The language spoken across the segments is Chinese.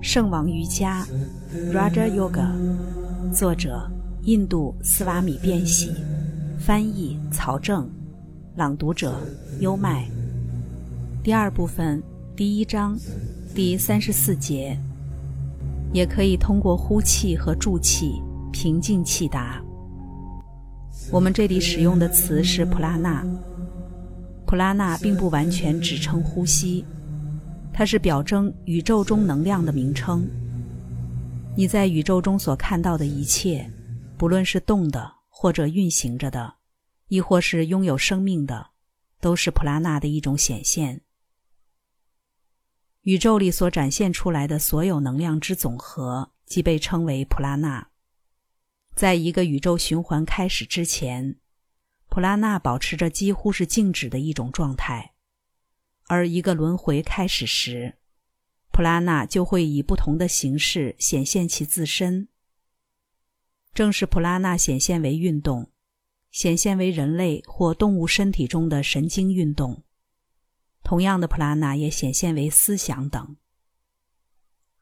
圣王瑜伽 （Raja Yoga），作者印度斯瓦米·变喜，翻译曹正，朗读者优麦。第二部分第一章第三十四节，也可以通过呼气和助气平静气达。我们这里使用的词是普拉纳，普拉纳并不完全指称呼吸。它是表征宇宙中能量的名称。你在宇宙中所看到的一切，不论是动的或者运行着的，亦或是拥有生命的，都是普拉纳的一种显现。宇宙里所展现出来的所有能量之总和，即被称为普拉纳。在一个宇宙循环开始之前，普拉纳保持着几乎是静止的一种状态。而一个轮回开始时，普拉纳就会以不同的形式显现其自身。正是普拉纳显现为运动，显现为人类或动物身体中的神经运动；同样的，普拉纳也显现为思想等。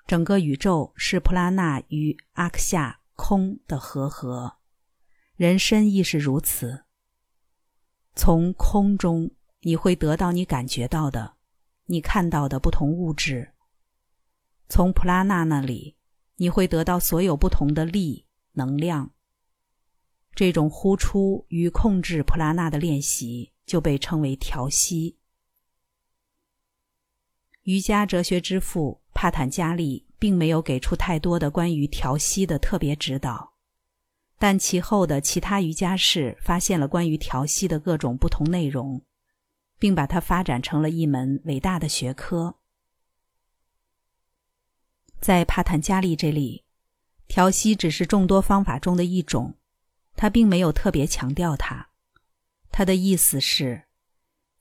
整个宇宙是普拉纳与阿克夏空的合合，人身亦是如此。从空中。你会得到你感觉到的，你看到的不同物质。从普拉纳那里，你会得到所有不同的力能量。这种呼出与控制普拉纳的练习就被称为调息。瑜伽哲学之父帕坦加利并没有给出太多的关于调息的特别指导，但其后的其他瑜伽士发现了关于调息的各种不同内容。并把它发展成了一门伟大的学科。在帕坦加利这里，调息只是众多方法中的一种，他并没有特别强调它。他的意思是，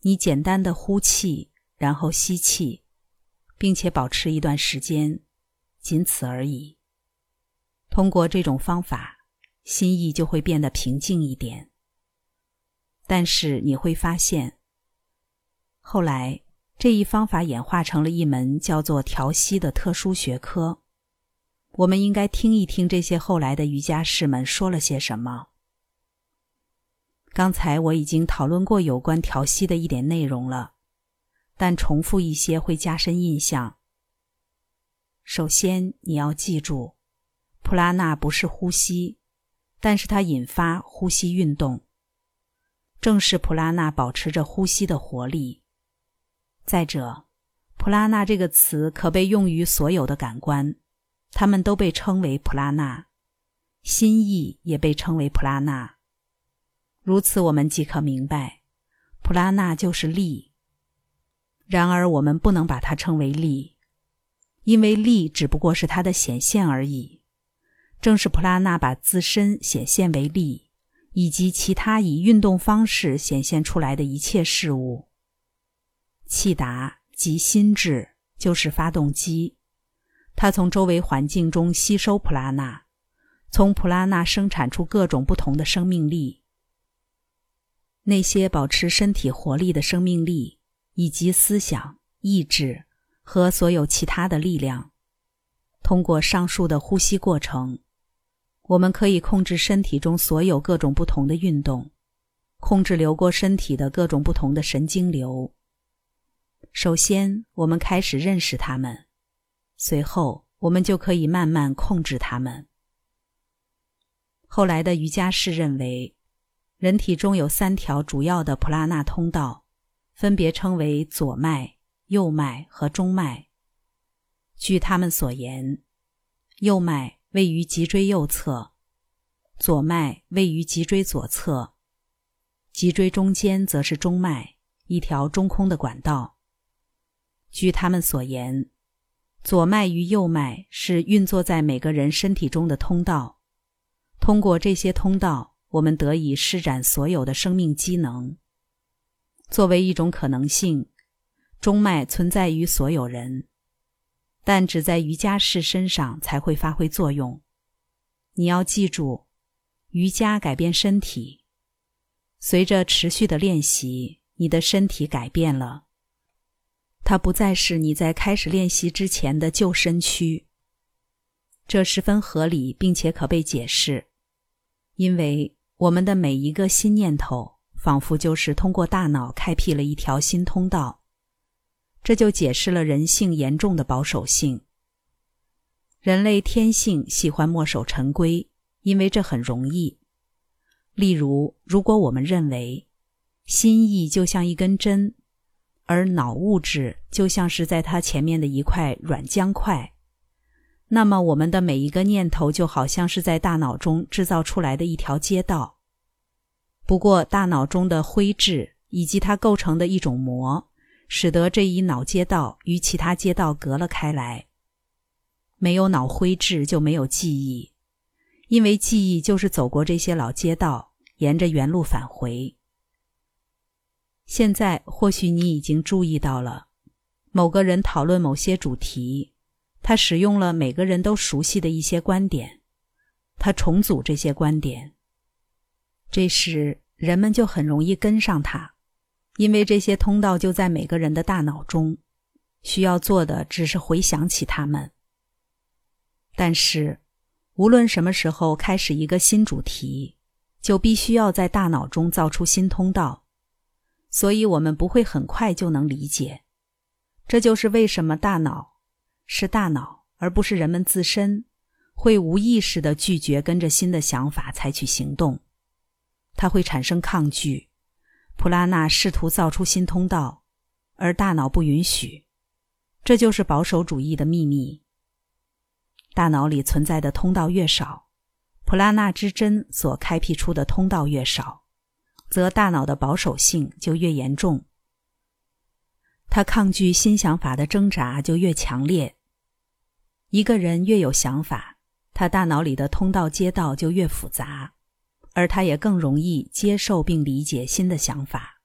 你简单的呼气，然后吸气，并且保持一段时间，仅此而已。通过这种方法，心意就会变得平静一点。但是你会发现。后来，这一方法演化成了一门叫做调息的特殊学科。我们应该听一听这些后来的瑜伽士们说了些什么。刚才我已经讨论过有关调息的一点内容了，但重复一些会加深印象。首先，你要记住，普拉纳不是呼吸，但是它引发呼吸运动。正是普拉纳保持着呼吸的活力。再者，普拉纳这个词可被用于所有的感官，它们都被称为普拉纳，心意也被称为普拉纳。如此，我们即可明白，普拉纳就是力。然而，我们不能把它称为力，因为力只不过是它的显现而已。正是普拉纳把自身显现为力，以及其他以运动方式显现出来的一切事物。气达即心智，就是发动机。它从周围环境中吸收普拉纳，从普拉纳生产出各种不同的生命力。那些保持身体活力的生命力，以及思想、意志和所有其他的力量，通过上述的呼吸过程，我们可以控制身体中所有各种不同的运动，控制流过身体的各种不同的神经流。首先，我们开始认识他们，随后我们就可以慢慢控制他们。后来的瑜伽士认为，人体中有三条主要的普拉纳通道，分别称为左脉、右脉和中脉。据他们所言，右脉位于脊椎右侧，左脉位于脊椎左侧，脊椎中间则是中脉，一条中空的管道。据他们所言，左脉与右脉是运作在每个人身体中的通道。通过这些通道，我们得以施展所有的生命机能。作为一种可能性，中脉存在于所有人，但只在瑜伽士身上才会发挥作用。你要记住，瑜伽改变身体。随着持续的练习，你的身体改变了。它不再是你在开始练习之前的旧身躯。这十分合理，并且可被解释，因为我们的每一个新念头，仿佛就是通过大脑开辟了一条新通道。这就解释了人性严重的保守性。人类天性喜欢墨守成规，因为这很容易。例如，如果我们认为心意就像一根针，而脑物质就像是在它前面的一块软浆块。那么，我们的每一个念头就好像是在大脑中制造出来的一条街道。不过，大脑中的灰质以及它构成的一种膜，使得这一脑街道与其他街道隔了开来。没有脑灰质就没有记忆，因为记忆就是走过这些老街道，沿着原路返回。现在，或许你已经注意到了，某个人讨论某些主题。他使用了每个人都熟悉的一些观点，他重组这些观点。这时人们就很容易跟上他，因为这些通道就在每个人的大脑中，需要做的只是回想起他们。但是，无论什么时候开始一个新主题，就必须要在大脑中造出新通道，所以我们不会很快就能理解。这就是为什么大脑。是大脑，而不是人们自身，会无意识的拒绝跟着新的想法采取行动，它会产生抗拒。普拉纳试图造出新通道，而大脑不允许。这就是保守主义的秘密。大脑里存在的通道越少，普拉纳之针所开辟出的通道越少，则大脑的保守性就越严重。他抗拒新想法的挣扎就越强烈。一个人越有想法，他大脑里的通道街道就越复杂，而他也更容易接受并理解新的想法。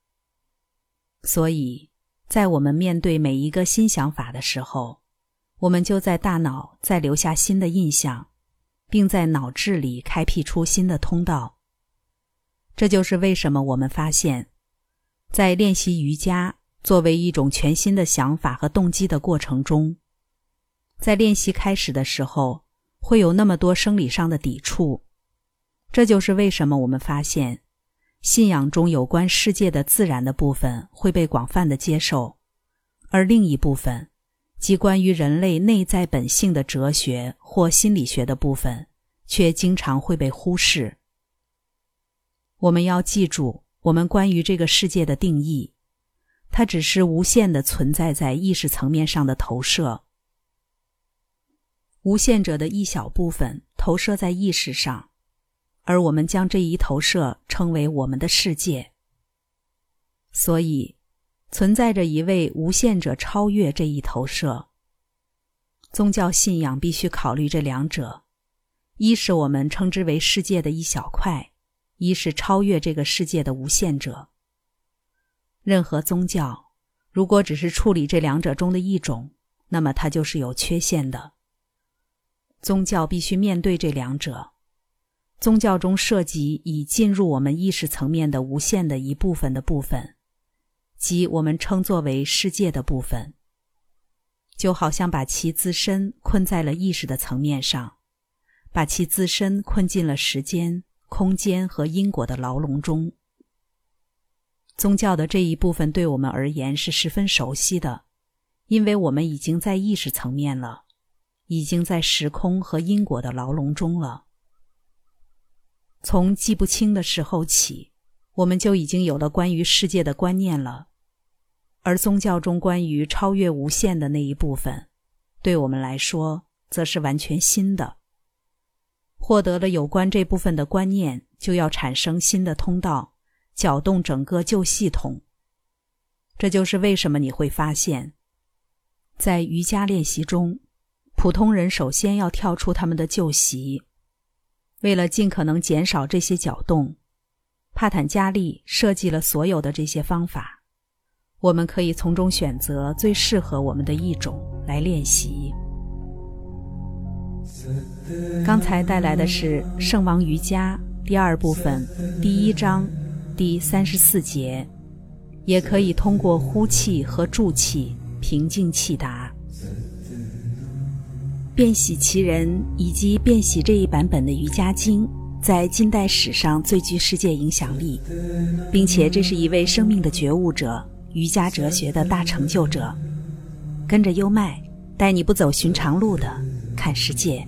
所以，在我们面对每一个新想法的时候，我们就在大脑再留下新的印象，并在脑智里开辟出新的通道。这就是为什么我们发现，在练习瑜伽。作为一种全新的想法和动机的过程中，在练习开始的时候会有那么多生理上的抵触，这就是为什么我们发现信仰中有关世界的自然的部分会被广泛的接受，而另一部分，即关于人类内在本性的哲学或心理学的部分，却经常会被忽视。我们要记住，我们关于这个世界的定义。它只是无限的存在在意识层面上的投射，无限者的一小部分投射在意识上，而我们将这一投射称为我们的世界。所以，存在着一位无限者超越这一投射。宗教信仰必须考虑这两者：一是我们称之为世界的一小块，一是超越这个世界的无限者。任何宗教，如果只是处理这两者中的一种，那么它就是有缺陷的。宗教必须面对这两者。宗教中涉及已进入我们意识层面的无限的一部分的部分，即我们称作为世界的部分，就好像把其自身困在了意识的层面上，把其自身困进了时间、空间和因果的牢笼中。宗教的这一部分对我们而言是十分熟悉的，因为我们已经在意识层面了，已经在时空和因果的牢笼中了。从记不清的时候起，我们就已经有了关于世界的观念了，而宗教中关于超越无限的那一部分，对我们来说则是完全新的。获得了有关这部分的观念，就要产生新的通道。搅动整个旧系统，这就是为什么你会发现，在瑜伽练习中，普通人首先要跳出他们的旧习。为了尽可能减少这些搅动，帕坦加利设计了所有的这些方法。我们可以从中选择最适合我们的一种来练习。刚才带来的是《圣王瑜伽》第二部分第一章。第三十四节，也可以通过呼气和助气平静气达。变喜其人以及变喜这一版本的《瑜伽经》，在近代史上最具世界影响力，并且这是一位生命的觉悟者、瑜伽哲学的大成就者。跟着优麦，带你不走寻常路的看世界。